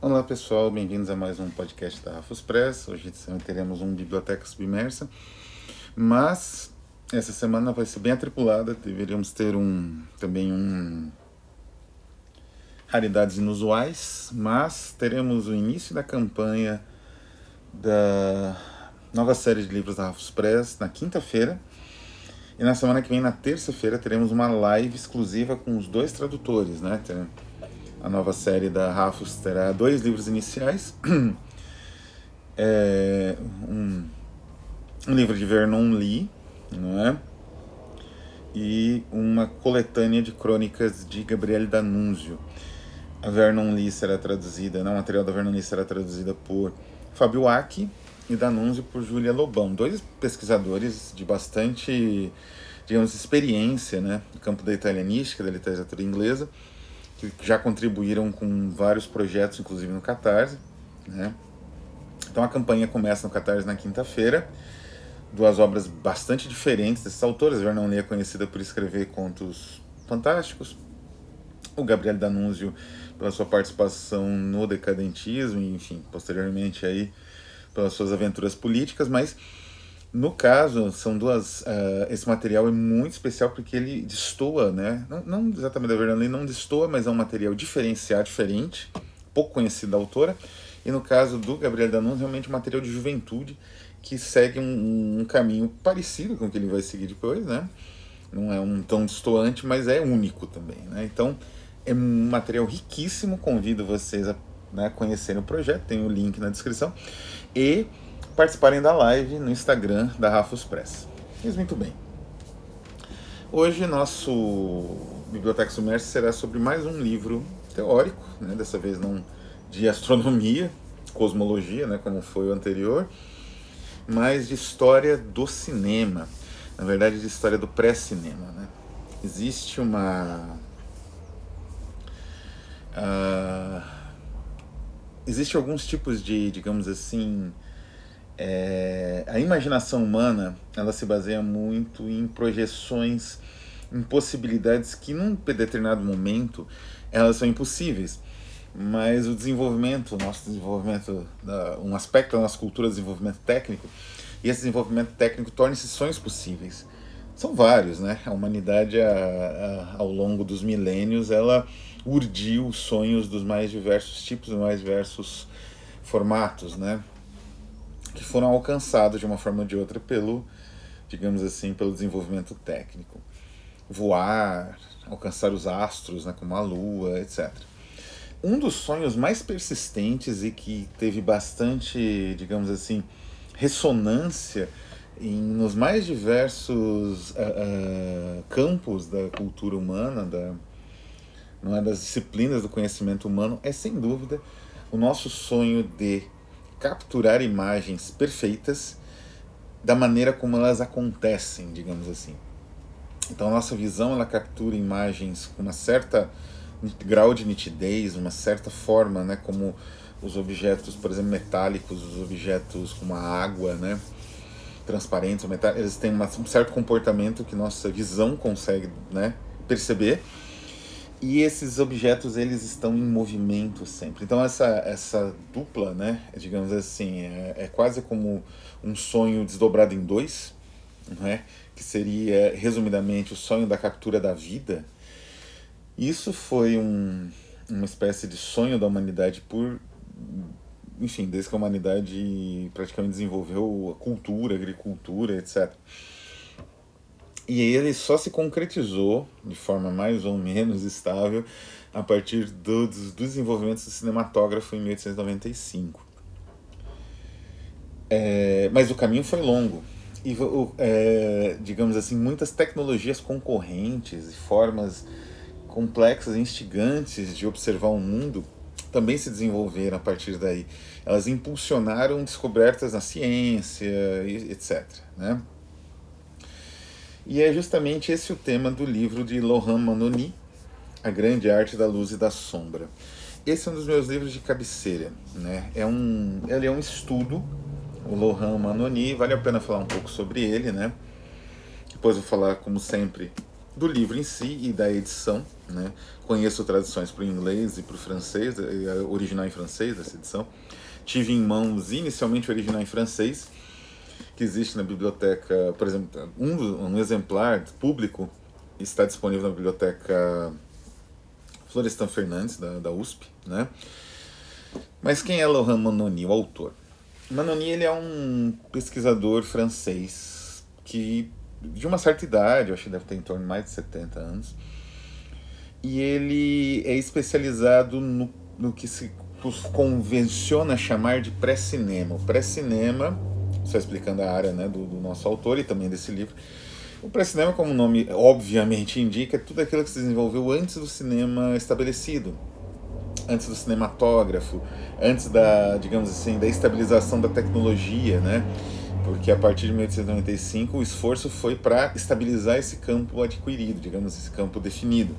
Olá pessoal, bem-vindos a mais um podcast da Rafus Press. Hoje teremos um Biblioteca Submersa, mas essa semana vai ser bem atripulada. Deveríamos ter um também um raridades inusuais, mas teremos o início da campanha da nova série de livros da Rafus Press na quinta-feira. E na semana que vem, na terça-feira, teremos uma live exclusiva com os dois tradutores, né? A nova série da Rafus terá dois livros iniciais. É, um, um livro de Vernon Lee, não é? E uma coletânea de crônicas de Gabriele D'Annunzio. A Vernon Lee será traduzida, não, o material da Vernon Lee será traduzida por Fábio Aki e D'Annunzio por Júlia Lobão, dois pesquisadores de bastante, digamos, experiência, né, no campo da italianística, da literatura inglesa, que já contribuíram com vários projetos, inclusive no Catarse. Né? Então a campanha começa no Catarse na quinta-feira. Duas obras bastante diferentes desses autores. Vernon Lee é conhecida por escrever contos fantásticos. O Gabriel D'Annunzio pela sua participação no decadentismo, enfim, posteriormente aí pelas suas aventuras políticas, mas no caso, são duas. Uh, esse material é muito especial porque ele destoa, né? Não, não exatamente da Vernon não destoa, mas é um material diferenciado, diferente, pouco conhecido da autora. E no caso do Gabriel Danon, realmente um material de juventude que segue um, um, caminho parecido com o que ele vai seguir depois, né? Não é um tão destoante, mas é único também, né? Então, é um material riquíssimo. Convido vocês a né, conhecerem o projeto, tem o link na descrição. E participarem da live no Instagram da Rafus Press. Mas muito bem. Hoje nosso Biblioteca Sumersa será sobre mais um livro teórico, né? dessa vez não de astronomia, cosmologia, né? como foi o anterior, mas de história do cinema, na verdade de história do pré-cinema. Né? Existe uma... Uh, existe alguns tipos de, digamos assim, é, a imaginação humana ela se baseia muito em projeções, em possibilidades que num determinado momento elas são impossíveis. Mas o desenvolvimento, o nosso desenvolvimento, um aspecto da nossa cultura desenvolvimento técnico, e esse desenvolvimento técnico torna esses sonhos possíveis. São vários, né? A humanidade, a, a, ao longo dos milênios, ela urdiu sonhos dos mais diversos tipos, dos mais diversos formatos, né? Que foram alcançados de uma forma ou de outra pelo, digamos assim, pelo desenvolvimento técnico. Voar, alcançar os astros, né, como a Lua, etc. Um dos sonhos mais persistentes e que teve bastante, digamos assim, ressonância em, nos mais diversos uh, uh, campos da cultura humana, da, não é, das disciplinas do conhecimento humano, é sem dúvida o nosso sonho de capturar imagens perfeitas da maneira como elas acontecem, digamos assim. Então a nossa visão ela captura imagens com uma certa grau de nitidez, uma certa forma, né, como os objetos, por exemplo, metálicos, os objetos como a água, né, transparentes, eles têm um certo comportamento que nossa visão consegue, né, perceber e esses objetos eles estão em movimento sempre. Então essa essa dupla, né, digamos assim, é, é quase como um sonho desdobrado em dois, não é? Que seria resumidamente o sonho da captura da vida. Isso foi um, uma espécie de sonho da humanidade por enfim, desde que a humanidade praticamente desenvolveu a cultura, a agricultura, etc. E ele só se concretizou de forma mais ou menos estável a partir do, do desenvolvimento do cinematógrafo em 1895. É, mas o caminho foi longo. E, é, digamos assim, muitas tecnologias concorrentes e formas complexas e instigantes de observar o mundo também se desenvolveram a partir daí. Elas impulsionaram descobertas na ciência, etc. Né? E é justamente esse o tema do livro de Lohan Manoni, A Grande Arte da Luz e da Sombra. Esse é um dos meus livros de cabeceira. Né? É um, ele é um estudo, o Lohan Manoni, vale a pena falar um pouco sobre ele. Né? Depois vou falar, como sempre, do livro em si e da edição. Né? Conheço traduções para o inglês e para o francês, original em francês essa edição. Tive em mãos inicialmente o original em francês, que existe na biblioteca, por exemplo, um, um exemplar público está disponível na biblioteca Florestan Fernandes, da, da USP. Né? Mas quem é Laurent Manoni, o autor? Manoni ele é um pesquisador francês que de uma certa idade, eu acho que deve ter em torno de mais de 70 anos, e ele é especializado no, no que se convenciona chamar de pré-cinema. O pré-cinema, só explicando a área né, do, do, nosso autor e também desse livro, o pré-cinema, como o nome obviamente indica, é tudo aquilo que se desenvolveu antes do cinema estabelecido, antes do cinematógrafo, antes da, digamos assim, da estabilização da tecnologia, né? porque a partir de 1895 o esforço foi para estabilizar esse campo adquirido, digamos, esse campo definido,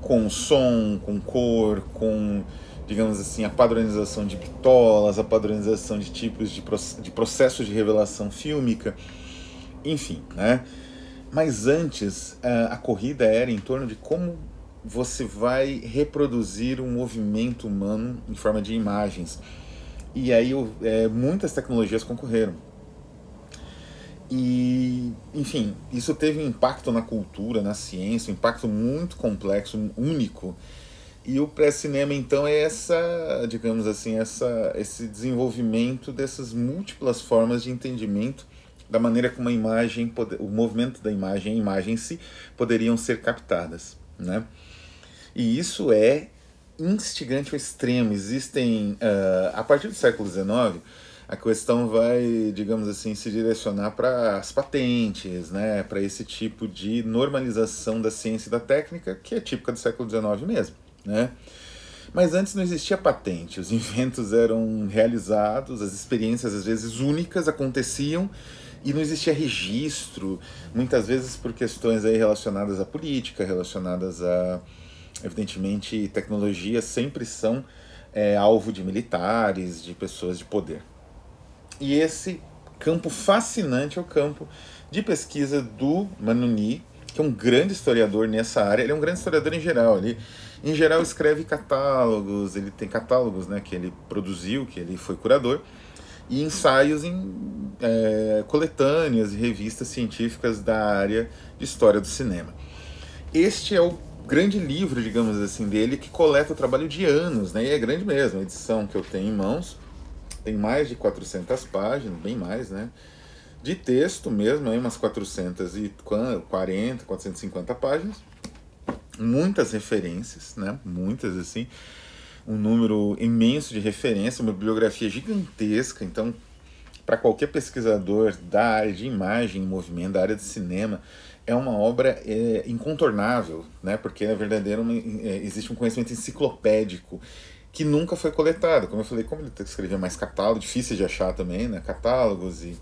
com som, com cor, com, digamos assim, a padronização de bitolas, a padronização de tipos de, de processos de revelação fílmica, enfim, né? Mas antes, a, a corrida era em torno de como você vai reproduzir um movimento humano em forma de imagens. E aí é, muitas tecnologias concorreram e, enfim, isso teve um impacto na cultura, na ciência, um impacto muito complexo, único. E o pré-cinema, então, é essa, digamos assim, essa, esse desenvolvimento dessas múltiplas formas de entendimento da maneira como a imagem, o movimento da imagem, a imagem em si, poderiam ser captadas, né? E isso é instigante ao extremo. Existem, uh, a partir do século XIX, a questão vai, digamos assim, se direcionar para as patentes, né, para esse tipo de normalização da ciência e da técnica, que é típica do século XIX mesmo. Né? Mas antes não existia patente, os inventos eram realizados, as experiências às vezes únicas aconteciam e não existia registro, muitas vezes por questões aí relacionadas à política, relacionadas a, evidentemente, tecnologia sempre são é, alvo de militares, de pessoas de poder. E esse campo fascinante é o campo de pesquisa do Manuni, que é um grande historiador nessa área. Ele é um grande historiador em geral. Ele, em geral, escreve catálogos, ele tem catálogos né, que ele produziu, que ele foi curador, e ensaios em é, coletâneas e revistas científicas da área de história do cinema. Este é o grande livro, digamos assim, dele, que coleta o trabalho de anos, né? E é grande mesmo, a edição que eu tenho em mãos tem mais de 400 páginas, bem mais, né? De texto mesmo, aí umas 440, 450 páginas. Muitas referências, né? Muitas, assim. Um número imenso de referências, uma bibliografia gigantesca. Então, para qualquer pesquisador da área de imagem movimento, da área de cinema, é uma obra é, incontornável, né? Porque é verdadeiro, é, existe um conhecimento enciclopédico que nunca foi coletado. Como eu falei, como ele escrevia mais catálogo, difícil de achar também, né? Catálogos e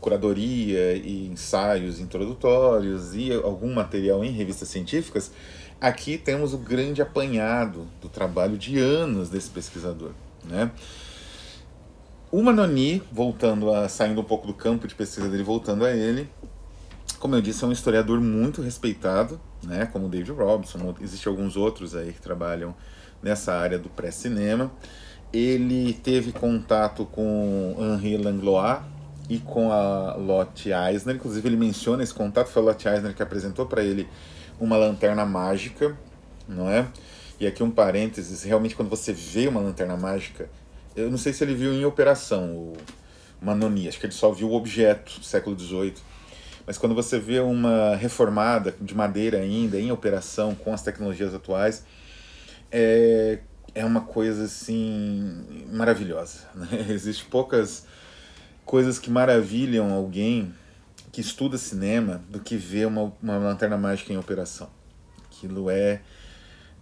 curadoria e ensaios introdutórios e algum material em revistas científicas, aqui temos o grande apanhado do trabalho de anos desse pesquisador, né? O Manoni, voltando a saindo um pouco do campo de pesquisa dele, voltando a ele, como eu disse, é um historiador muito respeitado, né? Como David Robson, existem alguns outros aí que trabalham nessa área do pré-cinema. Ele teve contato com Henri Langlois e com a Lotte Eisner, inclusive ele menciona esse contato, foi a Lotte Eisner que apresentou para ele uma lanterna mágica, não é? E aqui um parênteses, realmente quando você vê uma lanterna mágica, eu não sei se ele viu em operação o Manoni, acho que ele só viu o objeto do século XVIII, mas quando você vê uma reformada de madeira ainda em operação com as tecnologias atuais, é, é uma coisa assim maravilhosa. Né? Existem poucas coisas que maravilham alguém que estuda cinema do que ver uma, uma lanterna mágica em operação. Aquilo é.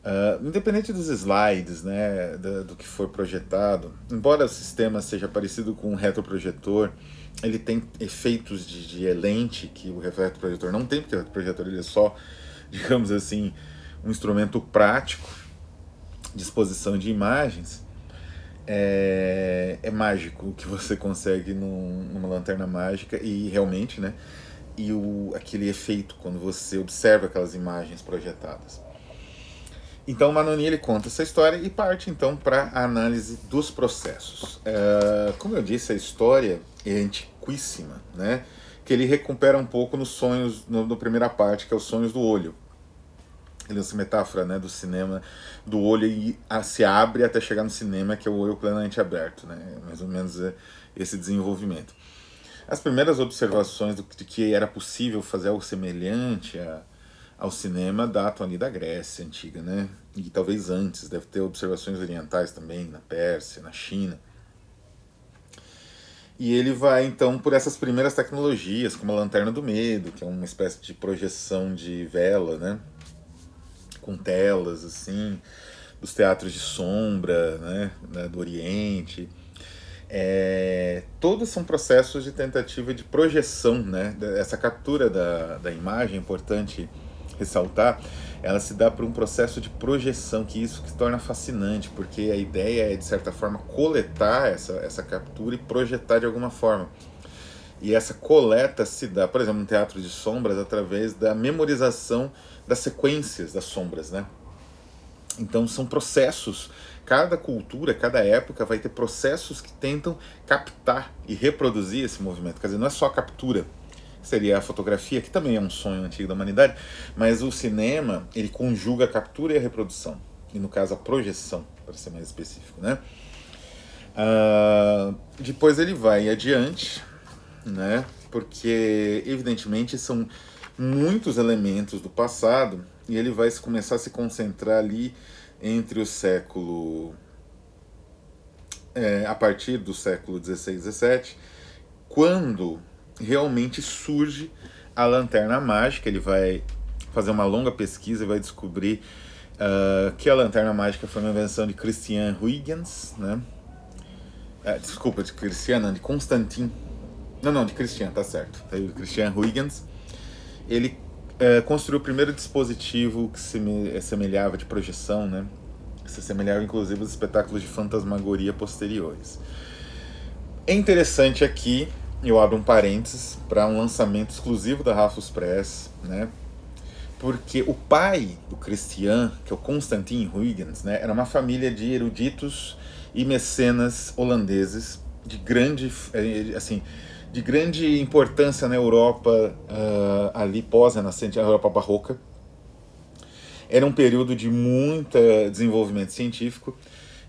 Uh, independente dos slides, né, do, do, que for projetado, embora o sistema seja parecido com um retroprojetor, ele tem efeitos de, de lente que o retroprojetor não tem, porque o retroprojetor ele é só, digamos assim, um instrumento prático disposição de imagens, é, é mágico o que você consegue num, numa lanterna mágica e realmente, né? e o, aquele efeito quando você observa aquelas imagens projetadas. Então, Manoni ele conta essa história e parte então para a análise dos processos. É, como eu disse, a história é antiquíssima, né? Que ele recupera um pouco nos sonhos, no, no primeira parte, que é os sonhos do olho. Usa essa metáfora né, do cinema, do olho e a, se abre até chegar no cinema, que é o olho plenamente aberto, né? Mais ou menos é esse desenvolvimento. As primeiras observações do, de que era possível fazer algo semelhante a ao cinema datam ali da Grécia antiga, né? E talvez antes, deve ter observações orientais também, na Pérsia, na China. E ele vai então por essas primeiras tecnologias, como a lanterna do medo, que é uma espécie de projeção de vela, né? Com telas assim, dos teatros de sombra, né, né do Oriente. É, todos são processos de tentativa de projeção, né? Essa captura da, da imagem é importante ressaltar, ela se dá por um processo de projeção, que isso que torna fascinante, porque a ideia é, de certa forma, coletar essa, essa captura e projetar de alguma forma. E essa coleta se dá, por exemplo, no teatro de sombras, através da memorização das sequências das sombras, né? Então são processos, cada cultura, cada época vai ter processos que tentam captar e reproduzir esse movimento. Quer dizer, não é só a captura, seria a fotografia, que também é um sonho antigo da humanidade, mas o cinema, ele conjuga a captura e a reprodução, e no caso a projeção, para ser mais específico, né? Uh, depois ele vai adiante, né? Porque evidentemente são muitos elementos do passado e ele vai começar a se concentrar ali entre o século é, a partir do século 16, 17, quando realmente surge a lanterna mágica. Ele vai fazer uma longa pesquisa e vai descobrir uh, que a lanterna mágica foi uma invenção de Christian Huygens, né? Uh, desculpa, de Christian, não, de Constantin. Não, não, de Christian, tá certo. Tá aí, Christian Huygens. Ele uh, construiu o primeiro dispositivo que se semelhava de projeção, né? Se assemelhava inclusive aos espetáculos de fantasmagoria posteriores. É interessante aqui eu abro um parênteses para um lançamento exclusivo da Rafus Press, né? Porque o pai do Christian, que é o Constantin Huygens, né, era uma família de eruditos e mecenas holandeses de grande, eh, assim, de grande importância na Europa uh, ali pós-renascente, a Europa barroca. Era um período de muito desenvolvimento científico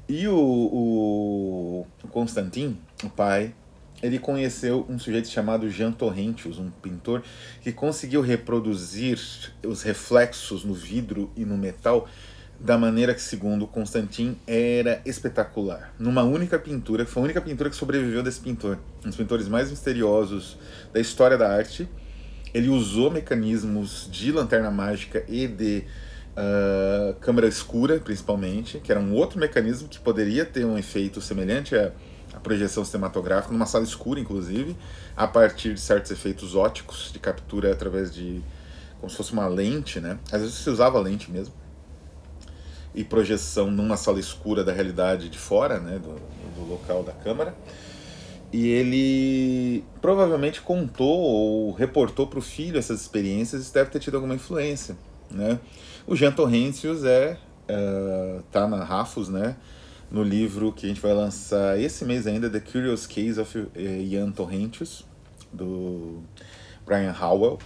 e o, o, o Constantin, o pai, ele conheceu um sujeito chamado Jean Torrentius, um pintor que conseguiu reproduzir os reflexos no vidro e no metal da maneira que, segundo Constantin, era espetacular. Numa única pintura, que foi a única pintura que sobreviveu desse pintor, um dos pintores mais misteriosos da história da arte. Ele usou mecanismos de lanterna mágica e de uh, câmera escura, principalmente, que era um outro mecanismo que poderia ter um efeito semelhante a a projeção cinematográfica, numa sala escura, inclusive, a partir de certos efeitos óticos de captura através de. como se fosse uma lente, né? Às vezes se usava lente mesmo. E projeção numa sala escura da realidade de fora, né? Do, do local da câmera. E ele provavelmente contou ou reportou para o filho essas experiências e deve ter tido alguma influência, né? O Jean Torrentius é, uh, tá na Rafus, né? no livro que a gente vai lançar esse mês ainda, The Curious Case of eh, Ian Torrentius, do Brian Howell.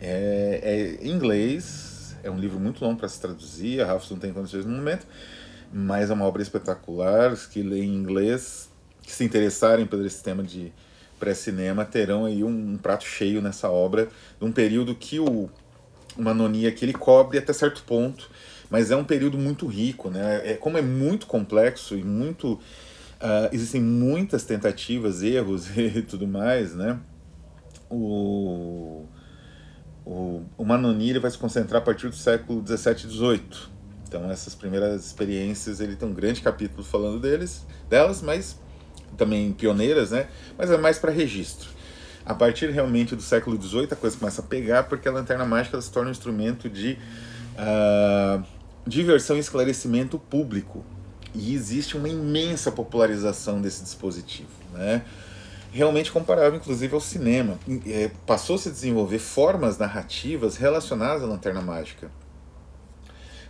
É, é inglês, é um livro muito longo para se traduzir, a Ralph não tem condições no momento, mas é uma obra espetacular. Os que leem inglês, que se interessarem pelo esse tema de pré-cinema, terão aí um, um, prato cheio nessa obra, um período que o Manonia que ele cobre até certo ponto, mas é um período muito rico, né? É, como é muito complexo e muito. Uh, existem muitas tentativas, erros e tudo mais, né? O, o, o Manoni vai se concentrar a partir do século 17 e 18. Então essas primeiras experiências, ele tem um grande capítulo falando deles, delas, mas também pioneiras, né? Mas é mais para registro. A partir realmente do século XVIII a coisa começa a pegar porque a lanterna mágica se torna um instrumento de uh, diversão e esclarecimento público. E existe uma imensa popularização desse dispositivo. Né? Realmente comparava inclusive ao cinema. É, Passou-se a desenvolver formas narrativas relacionadas à lanterna mágica.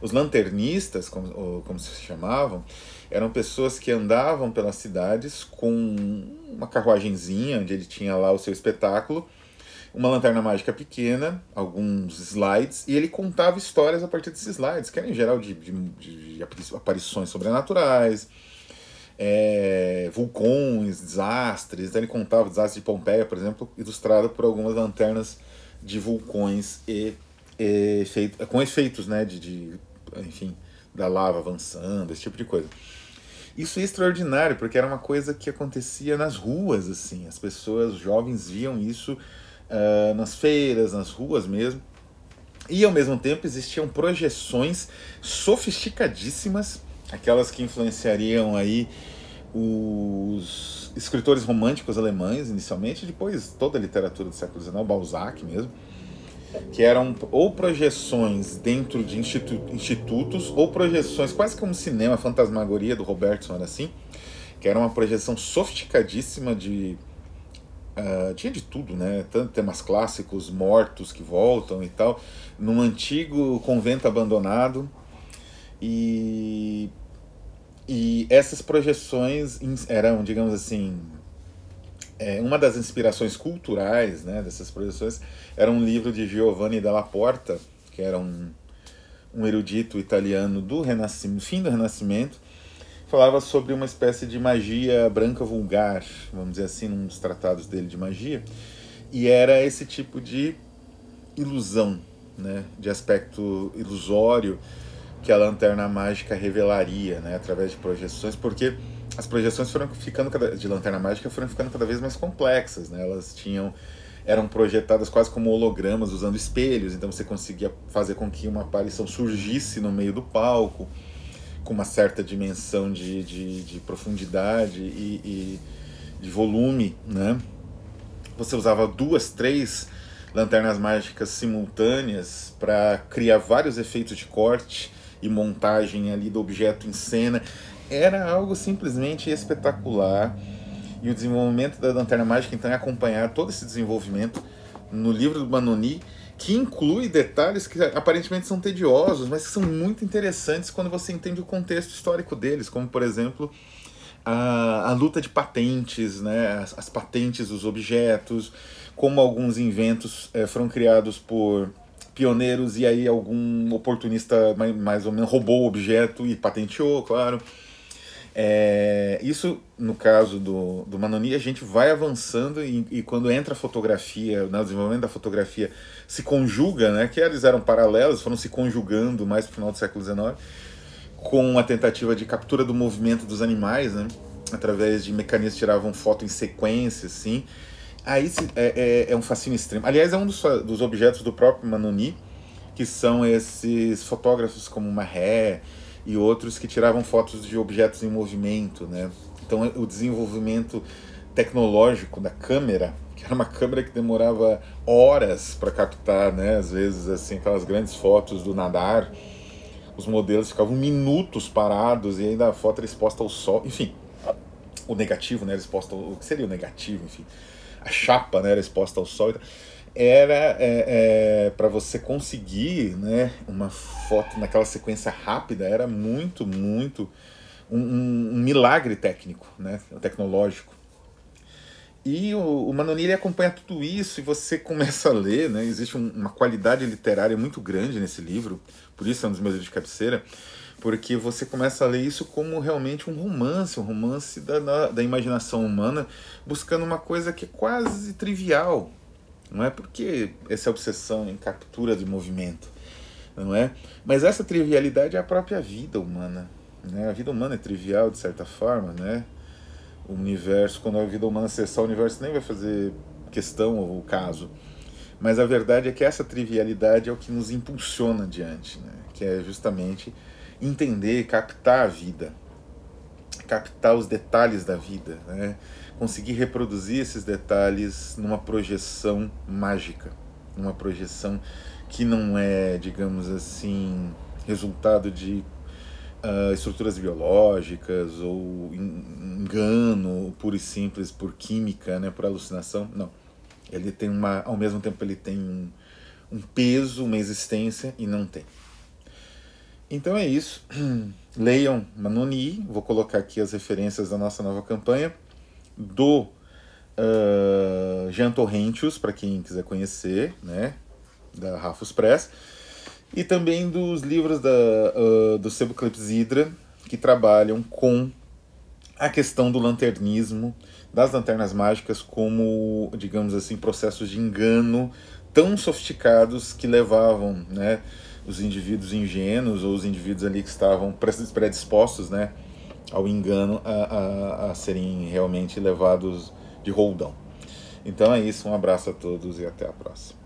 Os lanternistas, como, como se chamavam, eram pessoas que andavam pelas cidades com uma carruagenzinha, onde ele tinha lá o seu espetáculo, uma lanterna mágica pequena, alguns slides, e ele contava histórias a partir desses slides, que eram em geral de, de, de aparições sobrenaturais, é, vulcões, desastres. Então ele contava o desastre de Pompeia, por exemplo, ilustrado por algumas lanternas de vulcões e, e efeito, com efeitos, né, de, de, enfim, da lava avançando, esse tipo de coisa. Isso é extraordinário, porque era uma coisa que acontecia nas ruas, assim. As pessoas, os jovens viam isso uh, nas feiras, nas ruas mesmo. E ao mesmo tempo existiam projeções sofisticadíssimas aquelas que influenciariam aí os escritores românticos alemães inicialmente, depois toda a literatura do século XIX, Balzac mesmo, que eram ou projeções dentro de institu institutos ou projeções quase como cinema, fantasmagoria do Robertson era assim, que era uma projeção sofisticadíssima de Uh, tinha de tudo, né? Tanto temas clássicos, mortos que voltam e tal, num antigo convento abandonado. E e essas projeções eram, digamos assim, é, uma das inspirações culturais né, dessas projeções era um livro de Giovanni Della Porta, que era um, um erudito italiano do Renascimento, fim do Renascimento, falava sobre uma espécie de magia branca vulgar, vamos dizer assim, num dos tratados dele de magia, e era esse tipo de ilusão, né, de aspecto ilusório, que a lanterna mágica revelaria, né, através de projeções, porque as projeções foram ficando cada, de lanterna mágica foram ficando cada vez mais complexas, né? Elas tinham eram projetadas quase como hologramas usando espelhos, então você conseguia fazer com que uma aparição surgisse no meio do palco com uma certa dimensão de, de, de profundidade e, e de volume, né? Você usava duas, três lanternas mágicas simultâneas para criar vários efeitos de corte e montagem ali do objeto em cena. Era algo simplesmente espetacular. E o desenvolvimento da Lanterna Mágica então é acompanhar todo esse desenvolvimento no livro do Manoni, que inclui detalhes que aparentemente são tediosos, mas que são muito interessantes quando você entende o contexto histórico deles, como por exemplo a, a luta de patentes, né, as, as patentes dos objetos, como alguns inventos é, foram criados por pioneiros e aí algum oportunista mais, mais ou menos roubou o objeto e patenteou, claro. É, isso, no caso do, do Manoni, a gente vai avançando e, e quando entra a fotografia, né, o desenvolvimento da fotografia se conjuga, né, que eles eram paralelos, foram se conjugando mais para o final do século XIX, com a tentativa de captura do movimento dos animais, né, através de mecanismos que tiravam foto em sequência, assim, Aí é, é, é, um fascínio extremo. Aliás, é um dos, dos objetos do próprio Manoni, que são esses fotógrafos como Marré e outros que tiravam fotos de objetos em movimento, né? Então, o desenvolvimento tecnológico da câmera, que era uma câmera que demorava horas para captar, né? Às vezes, assim, aquelas grandes fotos do nadar, os modelos ficavam minutos parados e ainda a foto era exposta ao sol, enfim, o negativo, né? Era exposto ao, o que seria o negativo, enfim a chapa né, era exposta ao sol. Era é, é, para você conseguir né, uma foto naquela sequência rápida, era muito, muito um, um, um milagre técnico, né, tecnológico. E o, o acompanha tudo isso e você começa a ler, né? Existe um, uma qualidade literária muito grande nesse livro, por isso é um dos meus livros de cabeceira porque você começa a ler isso como realmente um romance, um romance da, da, da, imaginação humana, buscando uma coisa que é quase trivial, não é porque essa obsessão em captura de movimento, não é? Mas essa trivialidade é a própria vida humana, né? A vida humana é trivial de certa forma, né? O universo, quando a vida humana cessar, o universo nem vai fazer questão ou caso. Mas a verdade é que essa trivialidade é o que nos impulsiona adiante, né? Que é justamente entender, captar a vida, captar os detalhes da vida, né? conseguir reproduzir esses detalhes numa projeção mágica, numa projeção que não é, digamos assim, resultado de uh, estruturas biológicas ou engano puro e simples por química, né, por alucinação. Não. Ele tem uma, ao mesmo tempo ele tem um, um peso, uma existência e não tem. Então é isso. Leiam Manoni, vou colocar aqui as referências da nossa nova campanha. Do uh, Jean Torrentius, para quem quiser conhecer, né, da Rafus Press, e também dos livros da, uh, do Sebo Clepsidra, que trabalham com a questão do lanternismo, das lanternas mágicas, como, digamos assim, processos de engano tão sofisticados que levavam né, os indivíduos ingênuos ou os indivíduos ali que estavam predispostos né, ao engano a, a, a serem realmente levados de roldão. Então é isso, um abraço a todos e até a próxima.